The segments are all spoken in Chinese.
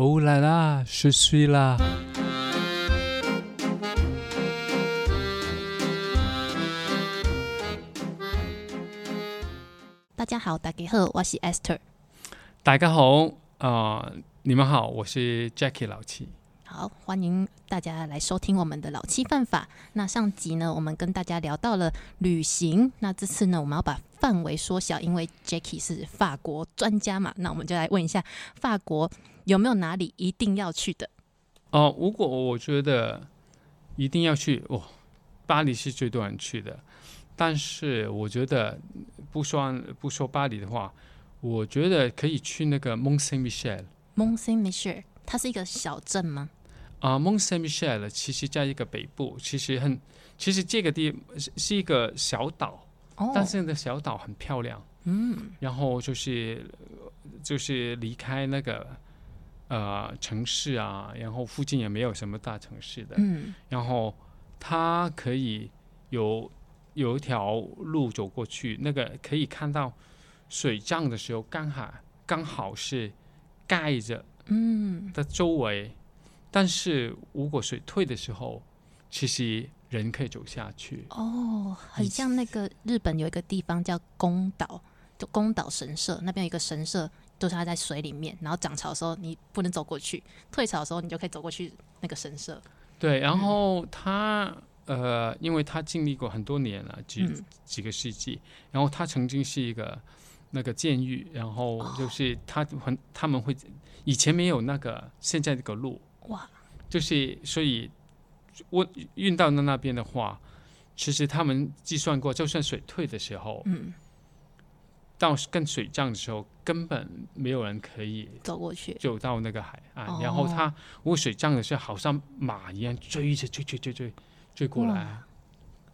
哦啦啦，是水啦。大家好，大家好，我是 Esther。大家好，啊，你们好，我是 Jackie 老七。好，欢迎大家来收听我们的老七犯法。那上集呢，我们跟大家聊到了旅行。那这次呢，我们要把范围缩小，因为 Jackie 是法国专家嘛。那我们就来问一下，法国有没有哪里一定要去的？哦，如果我觉得一定要去，哦，巴黎是最多人去的。但是我觉得不说不说巴黎的话，我觉得可以去那个 Mont Saint Michel。Mont Saint Michel，它是一个小镇吗？啊、m o n t Saint Michel 其实在一个北部，其实很，其实这个地是是一个小岛，哦，但是那个小岛很漂亮。嗯，然后就是就是离开那个呃城市啊，然后附近也没有什么大城市的，嗯，然后它可以有有一条路走过去，那个可以看到水涨的时候，刚好刚好是盖着嗯，的周围，但是如果水退的时候，其实人可以走下去。哦，很像那个日本有一个地方叫宫岛，就宫岛神社那边有一个神社，就是它在水里面，然后涨潮的时候你不能走过去，退潮的时候你就可以走过去那个神社。对，然后它、呃，因为他经历过很多年了，几、嗯几个世纪，然后他曾经是一个那个监狱，然后就是他很他们会以前没有那个现在这个路，哇，就是所以我运到那那边的话，其实他们计算过，就算水退的时候，嗯，到跟水涨的时候，根本没有人可以走过去。走到那个海岸，哦然后它如果水涨的时候，好像马一样追着追追追追追过来。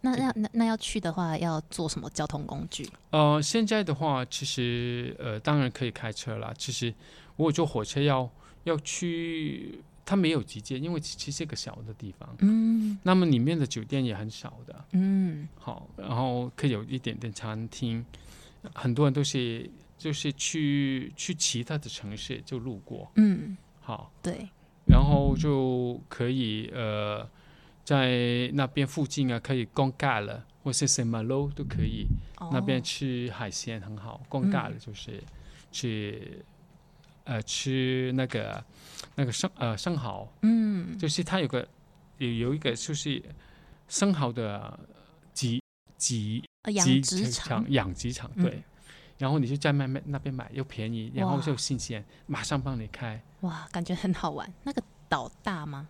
那那那那要去的话，要坐什么交通工具？呃，现在的话，其实呃，当然可以开车啦。其实如果坐火车要要去，它没有直接，因为其其实是一个小的地方，嗯。那么里面的酒店也很少的。嗯，好，然后可以有一点点餐厅，很多人都是就是去去其他的城市就路过，嗯，好，对，然后就可以呃在那边附近啊，可以逛尬了，或是 Saint Malo 都可以。哦。那边吃海鲜很好，逛尬了嗯就是去呃吃那个那个生呃生蚝，嗯，就是它有个有有一个就是生蚝的集集集殖场，养殖场嗯对，然后你就在那边那边买又便宜，然后哇又新鲜，马上帮你开。哇，感觉很好玩。那个岛大吗？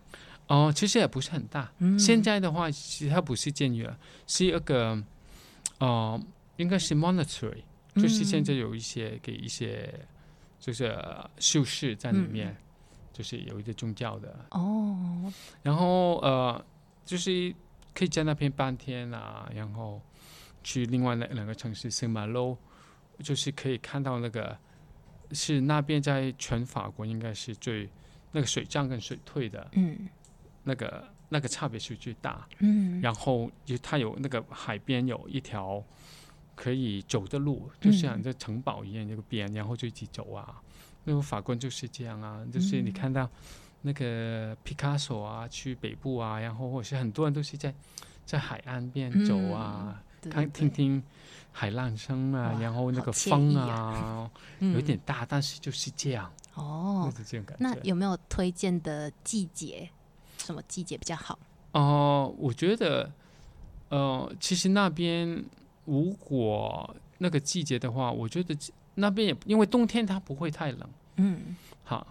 哦，其实也不是很大。嗯，现在的话，其实它不是监狱了，是一个呃，应该是 monetary，就是现在有一些给一些就是呃修士在里面，就是有一个宗教的，哦，然后呃，就是可以在那边半天啊，然后去另外那两个城市圣马洛，就是可以看到那个是那边在全法国应该是最那个水涨跟水退的嗯。那个那个差别是最大。嗯，然后就它有那个海边有一条可以走的路，就像在城堡一样，那个边，然后就一起走啊。那个法官就是这样啊，就是你嗯看到那个皮卡索啊，去北部啊，然后或者是很多人都是在在海岸边走啊，对看听，听海浪声啊，然后那个风意啊，有一点大，但是就是这样，嗯哦就。是这种感觉。那有没有推荐的季节？什么季节比较好？哦、我觉得，呃，其实那边如果那个季节的话，我觉得那边也因为冬天它不会太冷，嗯。好，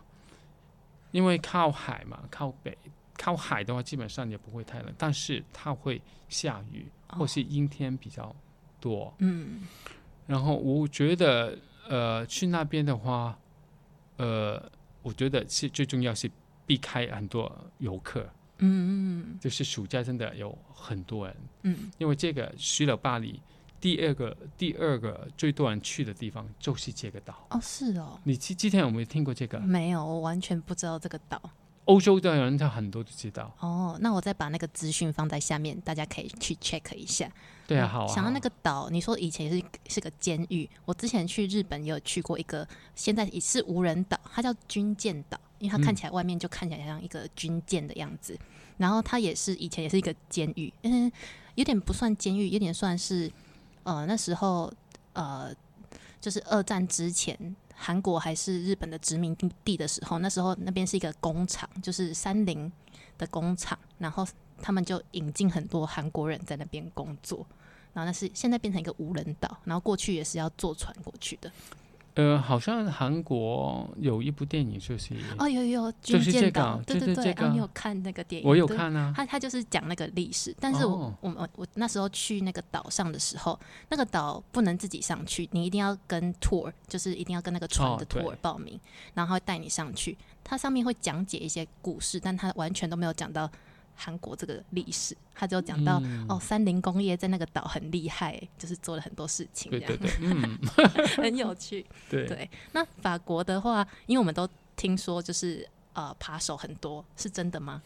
因为靠海嘛，靠北靠海的话，基本上也不会太冷，但是它会下雨或是阴天比较多。嗯。然后我觉得，呃，去那边的话，呃，我觉得是最重要是避开很多游客。嗯就是暑假真的有很多人，嗯。因为这个去了巴黎，第二个第二个最多人去的地方就是这个岛。哦，是哦，你之之前有没有听过这个？没有，我完全不知道这个岛。欧洲的人他很多都知道。哦，那我再把那个资讯放在下面，大家可以去 check 一下。对啊，嗯好啊。想到那个岛，你说以前是是个监狱，我之前去日本也有去过一个，现在也是无人岛，它叫军舰岛。因为它看起来外面就看起来像一个军舰的样子。然后它也是以前也是一个监狱，嗯，有点不算监狱，有点算是呃那时候呃就是二战之前。韩国还是日本的殖民地的时候，那时候那边是一个工厂，就是三菱的工厂，然后他们就引进很多韩国人在那边工作，然后那是现在变成一个无人岛，然后过去也是要坐船过去的。呃，好像韩国有一部电影就是哦，有有就是这个，对对对，你有看那个电影？我有看啊。他他就是讲那个历史，但是我我我我那时候去那个岛上的时候，那个岛不能自己上去，你一定要跟 tour，就是一定要跟那个船的 tour 报名，然后带你上去。它上面会讲解一些故事，但它完全都没有讲到。韩国这个历史，他就讲到哦，三菱工业在那个岛很厉害，就是做了很多事情，对对对，嗯，很有趣。对。对，那法国的话，因为我们都听说就是呃扒手很多，是真的吗？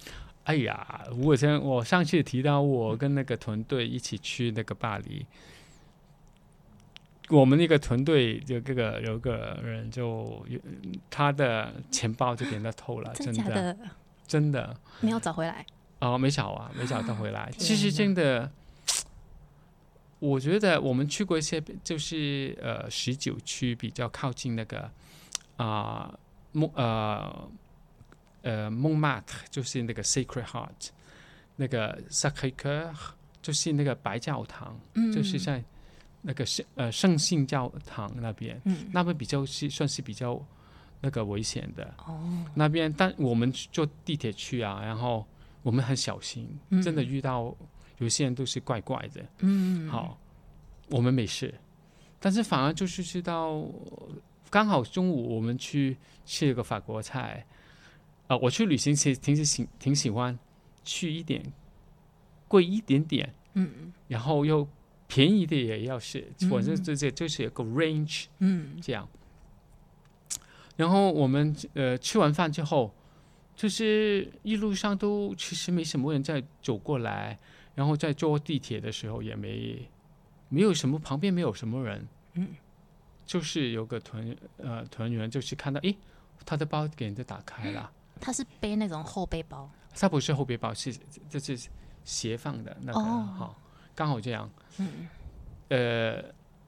哎呀，我先我上次提到我跟那个团队一起去那个巴黎，我们那个团队就这个有个人就他的钱包就给人家偷了，真的？真的。没有找回来。哦，没找啊，没找到回来。其实真的，我觉得我们去过一些，就是呃，十九区比较靠近那个啊，蒙呃呃蒙马特，就是那个 Sacred Heart，那个萨克科，就是那个白教堂，就是在那个圣呃圣信教堂那边，那边比较是算是比较那个危险的。哦，那边但我们坐地铁去啊，然后。我们很小心，真的遇到有些人都是怪怪的。嗯，好，我们没事，但是反而就是知道，刚好中午我们去吃了个法国菜。啊，我去旅行其实挺喜挺喜欢去一点贵一点点，嗯，然后又便宜的也要是，反正这这就是有个 range，嗯，这样。然后我们呃吃完饭之后。就是一路上都其实没什么人在走过来，然后在坐地铁的时候也没没有什么旁边没有什么人，嗯，就是有个团呃团员就是看到诶，他的包给人家打开了，他是背那种后背包，他不是后背包是就是斜放的那个哈，刚好这样，嗯，呃，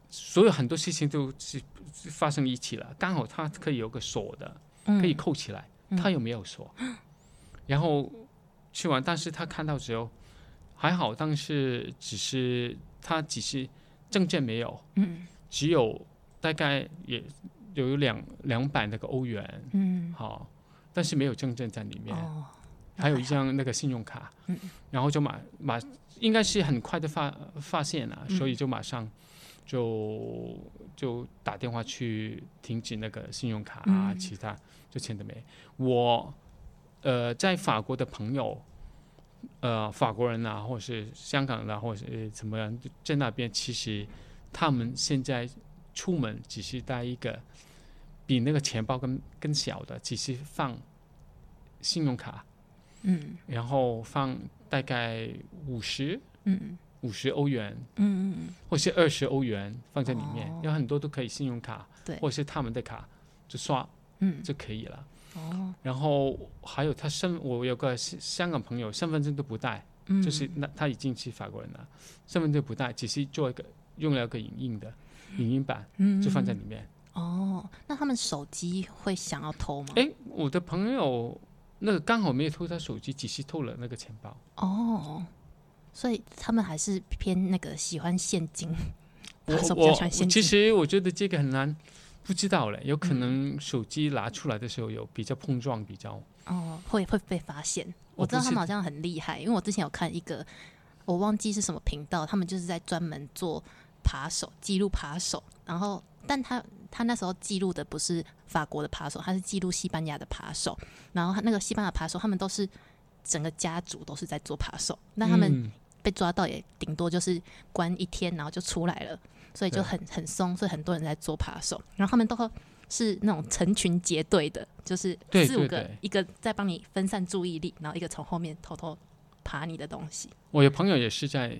所有很多事情都是发生一起了，刚好他可以有个锁的，可以扣起来。他有没有说？然后去完，但是他看到之后还好，但是只是他只是证件没有，嗯，只有大概也有两两百那个欧元，嗯，好，但是没有证件在里面，还有一张那个信用卡，嗯，然后就马马应该是很快的发发现了，所以就马上就就打电话去停止那个信用卡啊，其他。就签的没，我呃在法国的朋友，呃法国人啊，或者是香港的，或者是怎么样，在那边其实他们现在出门只是带一个比那个钱包更更小的，只是放信用卡，嗯，然后放大概五十，嗯五十欧元，嗯嗯嗯，或是二十欧元放在里面，有很多都可以信用卡，对，或者是他们的卡就刷。嗯，就可以了。哦，然后还有他身，我有个香港朋友，身份证都不带，嗯就是那他已经是法国人了，身份证不带，只是做一个用了个影印的影印版，嗯就放在里面。哦，那他们手机会想要偷吗？哎，我的朋友那个刚好没有偷他手机，只是偷了那个钱包。哦，所以他们还是偏那个喜欢现金，我我其实我觉得这个很难。不知道嘞，有可能手机拿出来的时候有比较碰撞，比较哦，会会被发现。我知道他们好像很厉害，因为我之前有看一个，我忘记是什么频道，他们就是在专门做扒手，记录扒手。然后，但他他那时候记录的不是法国的扒手，他是记录西班牙的扒手。然后他那个西班牙扒手，他们都是整个家族都是在做扒手，那他们被抓到也顶多就是关一天，然后就出来了。所以就很很松，所以很多人在做扒手，然后他们都是那种成群结队的，就是四五个，一个在帮你分散注意力，然后一个从后面偷偷爬你的东西。我有朋友也是在，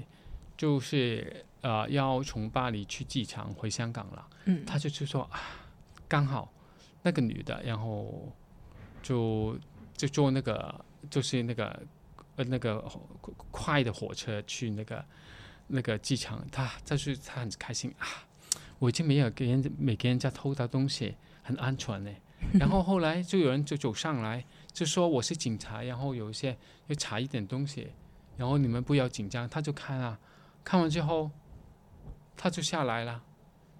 就是呃要从巴黎去机场回香港了，嗯，他就就说啊，刚好那个女的，然后就就做那个就是那个呃那个快的火车去那个那个机场，他他是他很开心啊，我已经没有给人没给人家偷到东西，很安全呢。然后后来就有人就走上来，就说我是警察，然后有一些要查一点东西，然后你们不要紧张。他就看啊，看完之后他就下来了，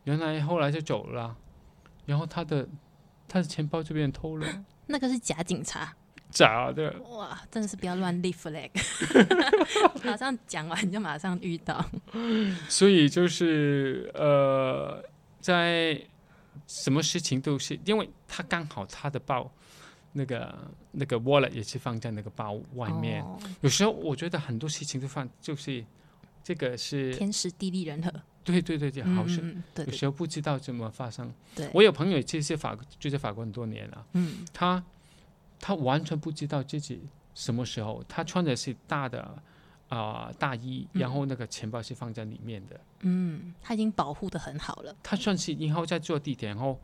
原来后来就走了，然后他的他的钱包就被人偷了，那个是假警察，假的。哇，真的是不要乱立 flag，马上讲完就马上遇到。所以就是呃，在什么事情都是，因为他刚好他的包那个那个 wallet 也是放在那个包外面。哦有时候我觉得很多事情都放，就是这个是天时地利人和，对对对对，好事。嗯，对对有时候不知道怎么发生。对，我有朋友其实是法就在法国很多年了，嗯他他完全不知道自己什么时候，他穿的是大的啊、大衣，嗯然后那个钱包是放在里面的。嗯，他已经保护的很好了。他算是以后在坐地铁，然后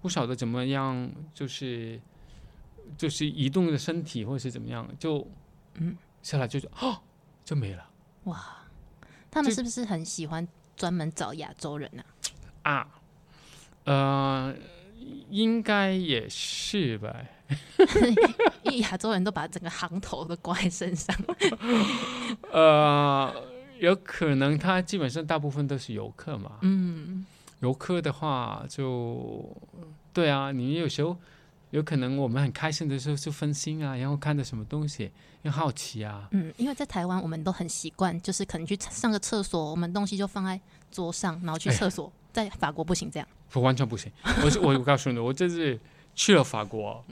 不晓得怎么样，就是就是移动的身体或者是怎么样，就嗯下来就就哦 就没了哇，他们是不是很喜欢专门找亚洲人呢、啊，呃，应该也是吧。因为亚洲人都把整个行头都挂在身上。呃，有可能他基本上大部分都是游客嘛。嗯，游客的话就，对啊，你有时候有可能我们很开心的时候就分心啊，然后看到什么东西，又好奇啊。嗯，因为在台湾我们都很习惯，就是可能去上个厕所，我们东西就放在桌上，然后去哎厕所。在法国不行这样。我完全不行。我是我我告诉你，我这次去了法国，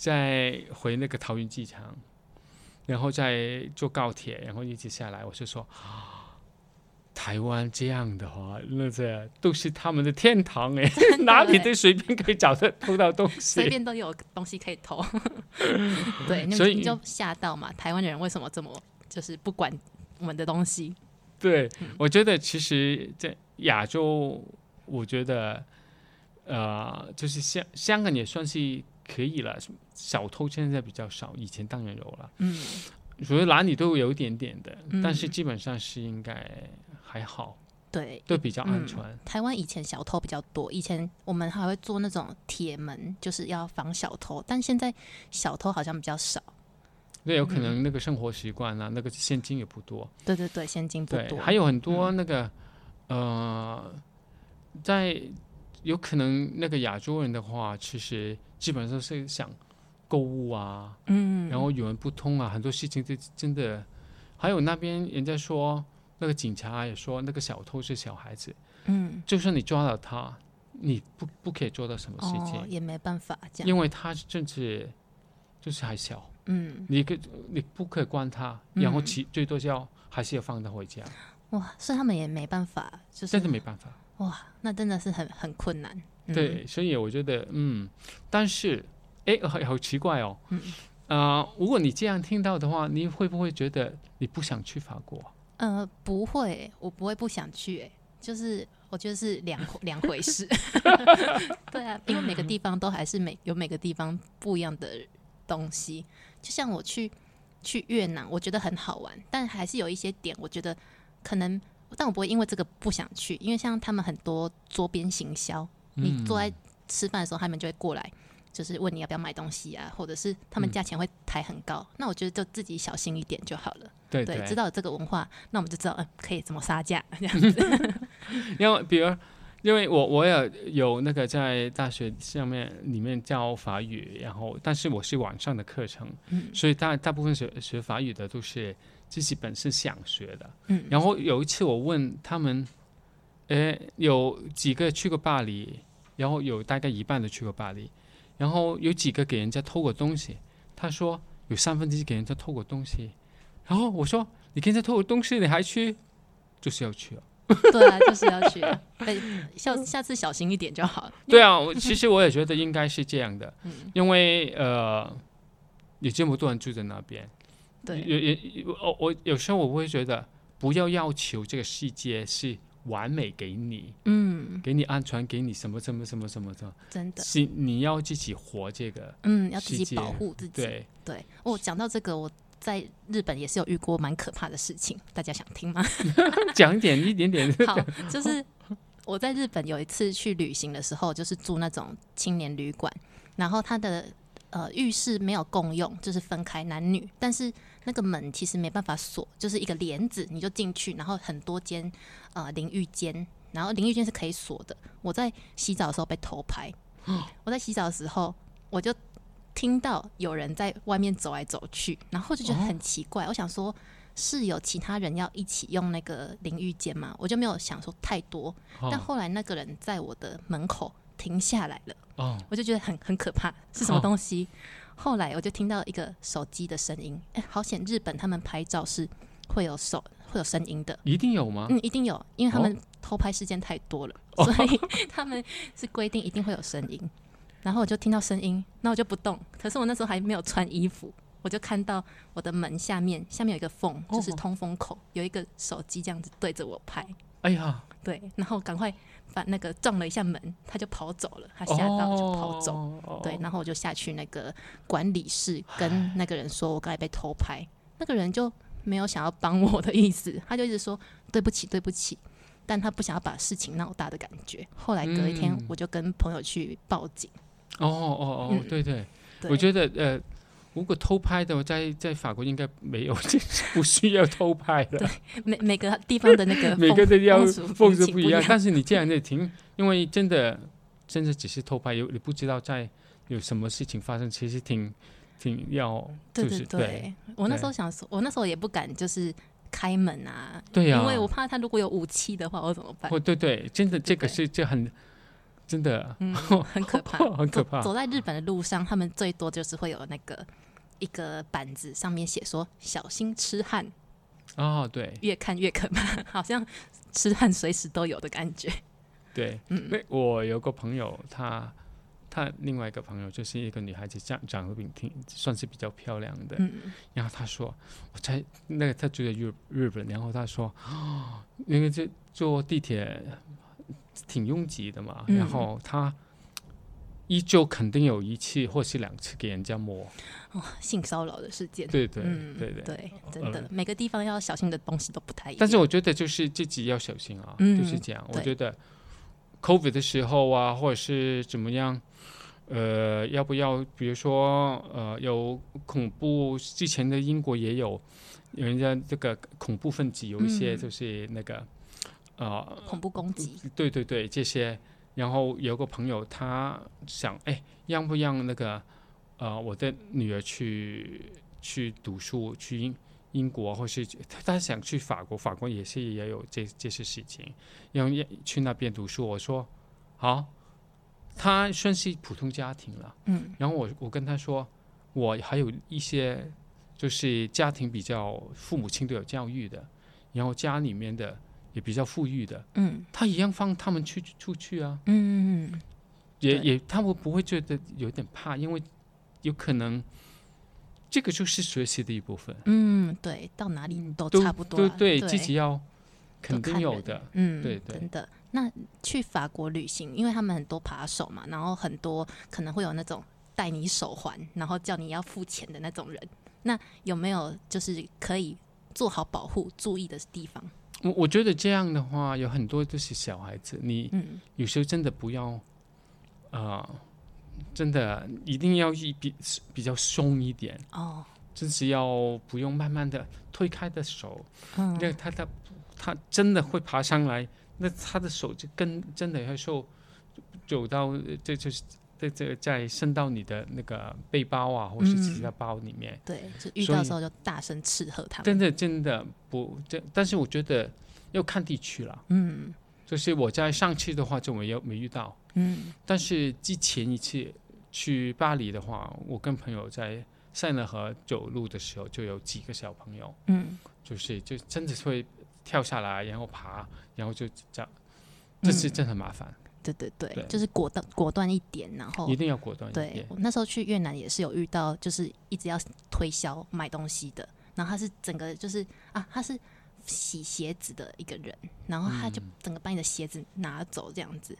再回那个桃园机场，然后再坐高铁，然后一直下来，我就说，啊 台湾这样的话，那这都是他们的天堂哎，哪里都随便可以找得偷到东西随。便都有东西可以偷。对，那所以你就吓到嘛？台湾人为什么这么就是不管我们的东西？对，我觉得其实在亚洲，我觉得呃，就是香香港也算是可以了，小偷现在比较少，以前当然有了。嗯，所以哪里都有一点点的，嗯但是基本上是应该还好，对。都比较安嗯全。台湾以前小偷比较多，以前我们还会做那种铁门，就是要防小偷，但现在小偷好像比较少。那有可嗯能那个生活习惯啊，那个现金也不多，对对对，现金不，多。还有很多那个、呃，在有可能那个亚洲人的话，其实基本上是想购物啊，嗯，然后语文不通啊，很多事情就真的，还有那边人家说那个警察也说那个小偷是小孩子，嗯，就算你抓到他，你不不可以做到什么事情，哦，也没办法这样。因为他甚至就是还小，嗯，你可你不可以关他，然后嗯其最多就要还是要放他回家，哇，所以他们也没办法，就是真的没办法。哇，那真的是很很困难。嗯、对，所以我觉得嗯，但是哎，好好奇怪哦，嗯啊、如果你这样听到的话，你会不会觉得你不想去法国？呃，不会，我不会不想去，哎，就是我觉得是两两回事。对啊，因为每个地方都还是每有每个地方不一样的东西。就像我去去越南，我觉得很好玩，但还是有一些点，我觉得可能，但我不会因为这个不想去，因为像他们很多桌边行销，你坐在吃饭的时候，他们就会过来。就是问你要不要买东西啊，或者是他们嗯价钱会抬很高，那我觉得就自己小心一点就好了。对对，知道有这个文化，那我们就知道，嗯，可以怎么杀价这样子。因为比如，因为我我也有那个在大学上面里面教法语，然后但是我是网上的课程，嗯所以大大部分学学法语的都是自己本身想学的。嗯，然后有一次我问他们，诶，有几个去过巴黎？然后有大概一半的去过巴黎，然后有几个给人家偷过东西？他说有三分之一给人家偷过东西。然后我说你给人家偷过东西，你还去？就是要去啊。对啊，就是要去下下次小心一点就好了。对啊，我其实我也觉得应该是这样的，嗯因为呃，有这么多人住在那边，对，也也我我有时候我会觉得，不要要求这个世界是完美给你，嗯，给你安全，给你什么什么什么什么的，真的，是你要自己活这个，嗯，要自己保护自己。对，对，哦，讲到这个，我在日本也是有遇过蛮可怕的事情，大家想听吗？讲一点一点点，好，就是我在日本有一次去旅行的时候，就是住那种青年旅馆，然后它的呃浴室没有共用，就是分开男女，但是那个门其实没办法锁，就是一个帘子，你就进去，然后很多间呃淋浴间，然后淋浴间是可以锁的。我在洗澡的时候被偷拍，我在洗澡的时候我就听到有人在外面走来走去，然后就觉得很奇怪，我想说。是有其他人要一起用那个淋浴间吗？我就没有想说太多。但后来那个人在我的门口停下来了，哦，我就觉得很很可怕，是什么东西？后来我就听到一个手机的声音，哎、好险！日本他们拍照是会有手会有声音的，一定有吗？嗯，一定有，因为他哦们偷拍事件太多了，所以 他们是规定一定会有声音。然后我就听到声音，那我就不动。可是我那时候还没有穿衣服，我就看到我的门下面下面有一个缝，就是哦通风口，有一个手机这样子对着我拍。哎呀，对，然后赶快把那个撞了一下门，他就跑走了，他吓到就跑走。哦对，然后我就下去那个管理室跟那个人说，我刚才被偷拍，那个人就没有想要帮我的意思，他就一直说对不起，对不起，但他不想要把事情 闹大的感觉。后来隔一天嗯，我就跟朋友去报警。哦哦哦，对，对。我觉得呃，如果偷拍的，在在法国应该没有，就是不需要偷拍的，每每个地方的那个 每个风的要风俗不一样。但是你这样的挺，因为真的真的只是偷拍，有你不知道在有什么事情发生，其实挺挺要对对就是对，我那时候想说，我那时候也不敢就是开门啊，对呀，因为我怕他如果有武器的话，我怎么办？哦对对，真的这个是这很真的嗯，很可怕。很可怕走。走在日本的路上，他们最多就是会有那个一个板子，上面写说“小心痴汉。哦，对”，越看越可怕，好像痴汉随时都有的感觉。对，嗯。那我有个朋友，她她另外一个朋友就是一个女孩子，长长得挺挺算是比较漂亮的。嗯，然后她说，我在那个她住在日日本，然后她说，哦，因为这坐地铁挺拥挤的嘛，嗯。然后她一周肯定有一次或是两次给人家摸。哦，性骚扰的事件。对对、嗯，对对。对，真的呃，每个地方要小心的东西都不太一样。但是我觉得就是自己要小心啊，嗯就是这样。我觉得 COVID 的时候啊，或者是怎么样，呃，要不要比如说呃有恐怖，之前的英国也有人家这个恐怖分子有一些嗯就是那个、呃，恐怖攻击，对对对这些。然后有个朋友他想，哎，让不让那个呃我的女儿去去读书去英英国，或是他他想去法国，法国也是也有这这些事情，要要去那边读书。我说好，他算是普通家庭了。嗯然后我我跟他说，我还有一些就是家庭比较父母亲都有教育的，然后家里面的也比较富裕的，嗯。他一样放他们去出去啊，嗯嗯，嗯。也也他们不会觉得有点怕，因为有可能这个就是学习的一部分，嗯，对，到哪里都都差不多啊。对对，自己要肯定有的，嗯，对对。真的。那去法国旅行，因为他们很多扒手嘛，然后很多可能会有那种戴你手环，然后叫你要付钱的那种人。那有没有就是可以做好保护、注意的地方？我我觉得这样的话，有很多都是小孩子，你嗯。有时候真的不要，啊，真的一定要一比比较松一点，哦，就是要不用慢慢的推开的手，嗯。那他他他真的会爬上来，那他的手就跟真的要受走到这就是这这再伸到你的那个背包啊，或是其他包里面，对，就遇到的时候就大声斥喝他们。真的真的不这，但是我觉得要看地区了。嗯。就是我在上次的话就没有没遇到，嗯。但是之前一次去巴黎的话，我跟朋友在塞纳河走路的时候，就有几个小朋友，嗯，就是就真的是会跳下来，然后爬，然后就这样，这是嗯真的很麻烦，对对对，对。就是果断果断一点，然后一定要果断一对点。我那时候去越南也是有遇到，就是一直要推销买东西的，然后他是整个就是啊，他是洗鞋子的一个人，然后他就嗯整个把你的鞋子拿走，这样子，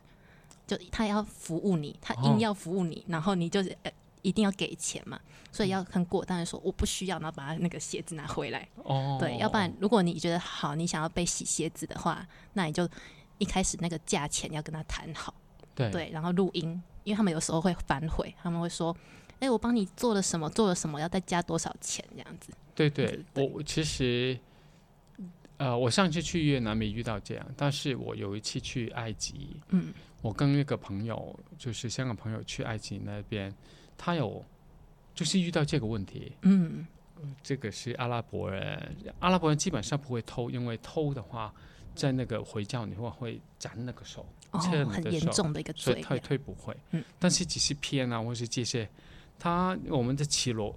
就他要服务你，他哦。硬要服务你，然后你就是呃一定要给钱嘛，所以要很果断的说我不需要，然后把他那个鞋子拿回来。哦，对，要不然如果你觉得好，你想要被洗鞋子的话，那你就一开始那个价钱要跟他谈好，对。对，然后录音，因为他们有时候会反悔，他们会说，哎、我帮你做了什么，做了什么，要再加多少钱？这样子。对对我其实，呃，我上次去越南没遇到这样，但是我有一次去埃及，嗯，我跟一个朋友，就是香港朋友去埃及那边，他有就是遇到这个问题，嗯，这个是阿拉伯人，阿拉伯人基本上不会偷，因为偷的话，在那个回教你会会斩那个手，哦切了，你很的手严重的一个所以退罪这样。退不会。嗯，但是只是偏啊，或是这些，他我们的骑骆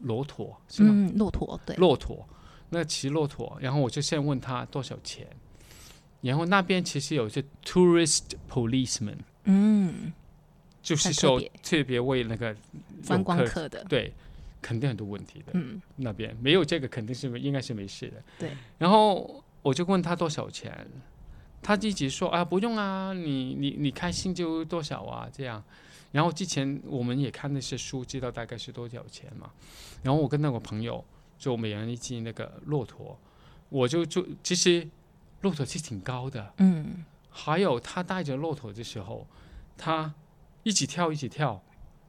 骆驼是吗？嗯，骆驼对，骆驼，那骑骆驼，然后我就先问他多少钱，然后那边其实有一些 tourist policeman，嗯，就是说特别为那个观光客的，对，肯定很多问题的。嗯，那边没有这个肯定是应该是没事的。对，然后我就问他多少钱，他一直说啊不用啊，你你你开心就多少啊这样。然后之前我们也看那些书，知道大概是多少钱嘛。然后我跟那个朋友就每人一斤那个骆驼，我就就其实骆驼是挺高的，嗯，还有他带着骆驼的时候，他一起跳一起跳，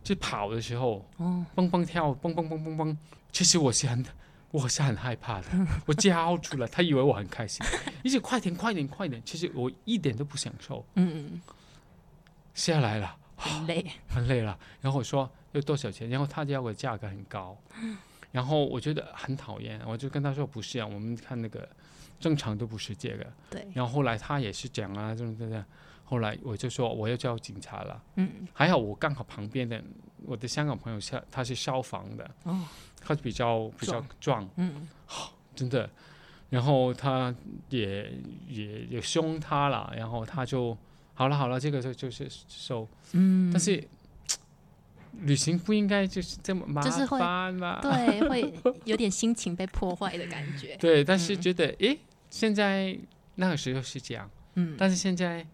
就跑的时候，哦，蹦蹦跳，蹦蹦蹦蹦蹦。其实我是很，我是很害怕的，我叫出来，他以为我很开心，一直快点快点快点。其实我一点都不享受，嗯，下来了，很累，很累了。然后我说要多少钱，然后他要的价格很高，然后我觉得很讨厌，我就跟他说不是啊，我们看那个正常都不是这个。对，然后后来他也是讲啊，这种这样。后来我就说我要叫警察了，嗯，还好我刚好旁边的我的香港朋友消他是消防的，哦，他比较比较壮，嗯，好真的。然后他也也也凶他了，然后他就好了好了，这个就就是收。嗯，但是旅行不应该就是这么麻就是会烦嘛？对，会有点心情被破坏的感觉。对，但是嗯觉得诶，现在那个时候是这样，嗯，但是现在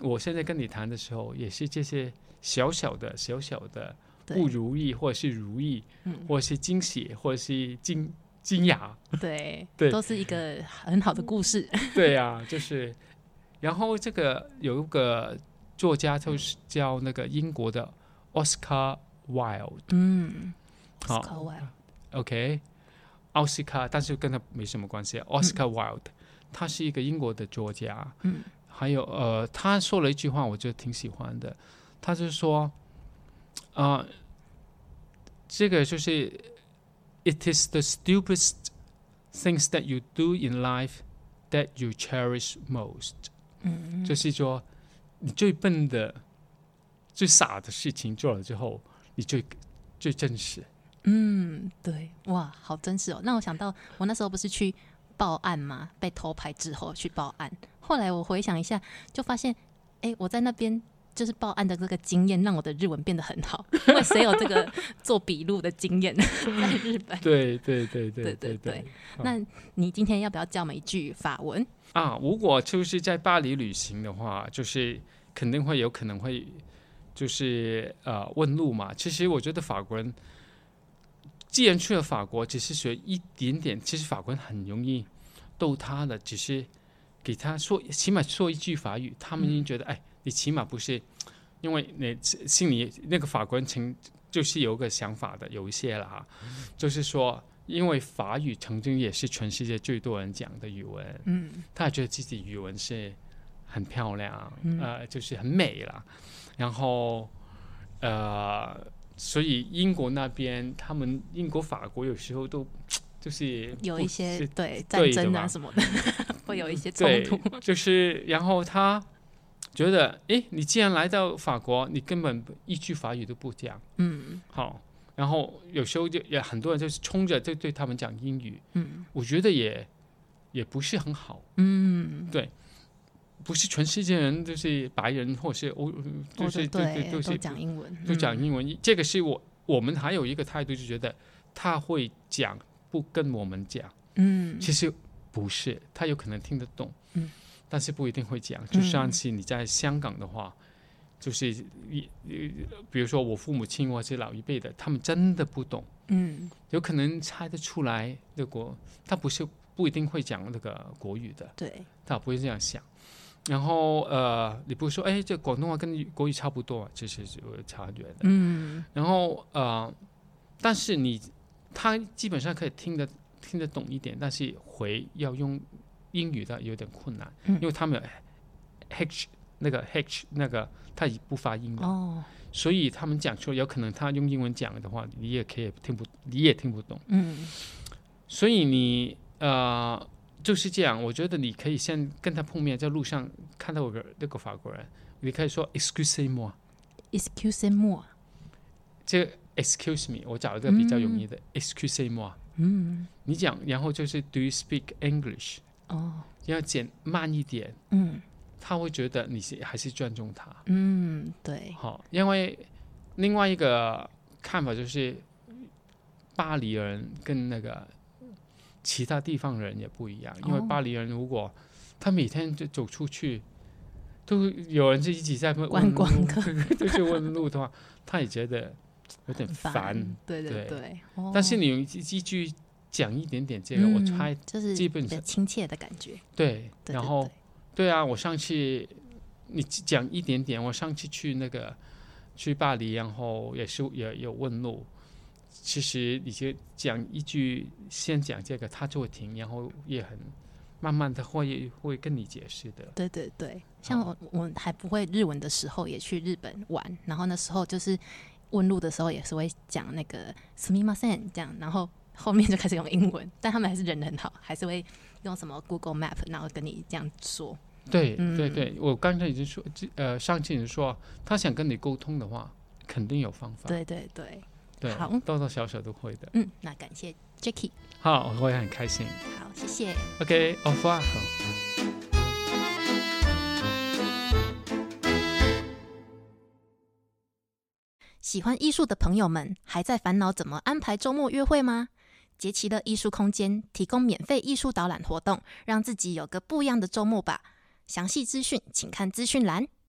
我现在跟你谈的时候，也是这些小小的小小的对不如意，或者是如意，嗯。或者是惊喜，或者是惊惊讶。对，对。都是一个很好的故事。对呀、就是，然后这个有一个作家就是叫那个英国的 Oscar Wilde，嗯，好。Oscar Wilde OK，奥斯卡，但是跟他没什么关系。Oscar Wilde，他是一个英国的作家，嗯，还有呃，他说了一句话，我觉得挺喜欢的，他就说，啊、这个就是 It is the stupidest things that you do in life that you cherish most，嗯，就是说你最笨的、最傻的事情做了之后，你最最真实。嗯，对，哇，好真实哦。让我想到我那时候不是去报案吗？被偷拍之后去报案，后来我回想一下，就发现，哎，我在那边就是报案的这个经验，让我的日文变得很好。因为谁有这个 做笔录的经验，在日本？对对对对对对对那你今天要不要教我们一句法文？啊，如果就是在巴黎旅行的话，就是肯定会有可能会就是呃问路嘛。其实我觉得法国人既然去了法国，只是学一点点，其实法国人很容易逗他的，只是给他说起码说一句法语，他们已经觉得、哎，你起码不是因为你心里那个法官曾就是有个想法的，有一些了哈，就是说。因为法语曾经也是全世界最多人讲的语文，嗯他也觉得自己语文是很漂亮，嗯呃，就是很美啦。然后，呃，所以英国那边，他们英国、法国有时候都就是有一些对对战争啊什么的，会有一些冲对突。，就是然后他觉得，哎，你既然来到法国，你根本一句法语都不讲，嗯。好。然后有时候就也很多人就是冲着就对他们讲英语，嗯。我觉得也也不是很好。嗯，对。不是全世界人，就是白人或是欧，就是对对都都是讲英文，都讲嗯。英文。这个是我我们还有一个态度，就觉得他会讲不跟我们讲，嗯，其实不是，他有可能听得懂，嗯，但是不一定会讲。就上次你在香港的话，就是一比如说我父母亲或者老一辈的，他们真的不懂，嗯有可能猜得出来那国，他不是不一定会讲那个国语的，对，他不会这样想。然后呃，你不是说哎，这广东话跟国语差不多，这是有差别的。嗯然后呃，但是你他基本上可以听得听得懂一点，但是回要用英语的有点困难，嗯。因为他们有 h 那个 h 那个他已不发音了，哦，所以他们讲说有可能他用英文讲的话，你也可以听不你也听不懂，嗯。所以你呃就是这样，我觉得你可以先跟他碰面，在路上看到有个那个法国人，你可以说 excuse me。，excuse me，这个 excuse me，我找一个比较容易的、excuse me。嗯。你讲，然后就是 Do you speak English？哦，要减慢一点，嗯。他会觉得你是还是尊重他。嗯，对，好，因为另外一个看法就是，巴黎人跟那个其他地方人也不一样，因为哦。巴黎人如果他每天就走出去，都有人就一直在问就是问路的话，他也觉得有点很烦。对对对。但是你继续讲一点点这个，我嗯猜就是基本上亲切的感觉，对，然后对对啊，我上次你讲一点点，我上次去那个去巴黎，然后也是也有问路。其实你就讲一句，先讲这个，他就会停，然后也很慢慢的会会跟你解释的。对对对，像我我还不会日文的时候，也去日本玩，然后那时候就是问路的时候，也是会讲那个 s m i m a s e n 这样，然后后面就开始用英文，但他们还是人很好，还是会用什么 Google Map，然后跟你这样说。对嗯对对，我刚才已经说，呃，上期已经说，他想跟你沟通的话，肯定有方法。对对对，对，好多多小小都会的。嗯，那感谢 Jacky，好，我也很开心。好，谢谢。Revoir。喜欢艺术的朋友们，还在烦恼怎么安排周末约会吗？杰奇的艺术空间提供免费艺术导览活动，让自己有个不一样的周末吧。详细资讯请看资讯栏。